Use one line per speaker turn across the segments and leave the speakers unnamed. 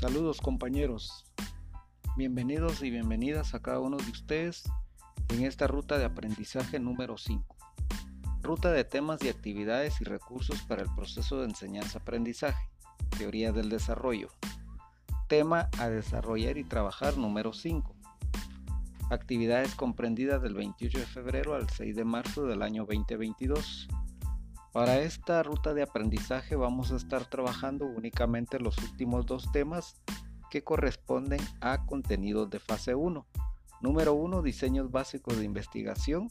Saludos compañeros, bienvenidos y bienvenidas a cada uno de ustedes en esta ruta de aprendizaje número 5. Ruta de temas y actividades y recursos para el proceso de enseñanza-aprendizaje, teoría del desarrollo. Tema a desarrollar y trabajar número 5. Actividades comprendidas del 28 de febrero al 6 de marzo del año 2022. Para esta ruta de aprendizaje vamos a estar trabajando únicamente los últimos dos temas que corresponden a contenidos de fase 1. Número 1, diseños básicos de investigación.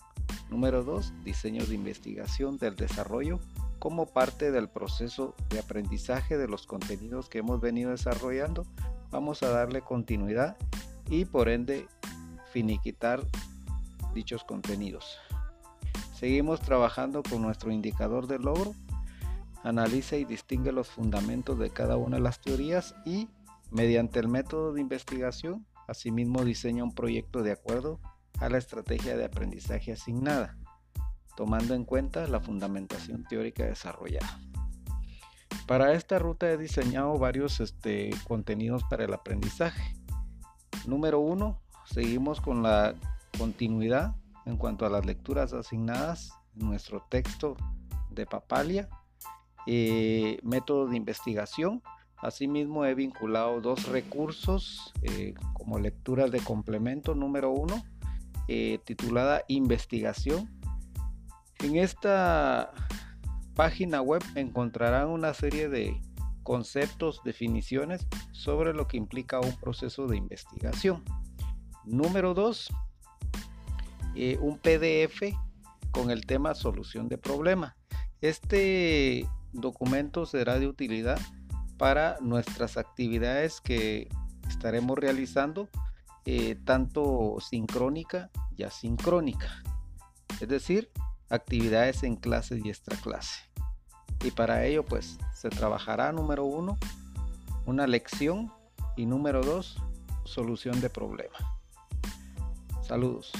Número 2, diseños de investigación del desarrollo como parte del proceso de aprendizaje de los contenidos que hemos venido desarrollando. Vamos a darle continuidad y por ende finiquitar dichos contenidos. Seguimos trabajando con nuestro indicador de logro. Analiza y distingue los fundamentos de cada una de las teorías y, mediante el método de investigación, asimismo diseña un proyecto de acuerdo a la estrategia de aprendizaje asignada, tomando en cuenta la fundamentación teórica desarrollada. Para esta ruta he diseñado varios este, contenidos para el aprendizaje. Número uno, seguimos con la continuidad en cuanto a las lecturas asignadas nuestro texto de Papalia, eh, método de investigación. Asimismo he vinculado dos recursos eh, como lecturas de complemento número uno, eh, titulada Investigación. En esta página web encontrarán una serie de conceptos, definiciones sobre lo que implica un proceso de investigación. Número 2, eh, un PDF con el tema solución de problema. Este documento será de utilidad para nuestras actividades que estaremos realizando eh, tanto sincrónica y asincrónica, es decir, actividades en clase y extra clase. Y para ello pues se trabajará número uno, una lección y número dos, solución de problema. Saludos.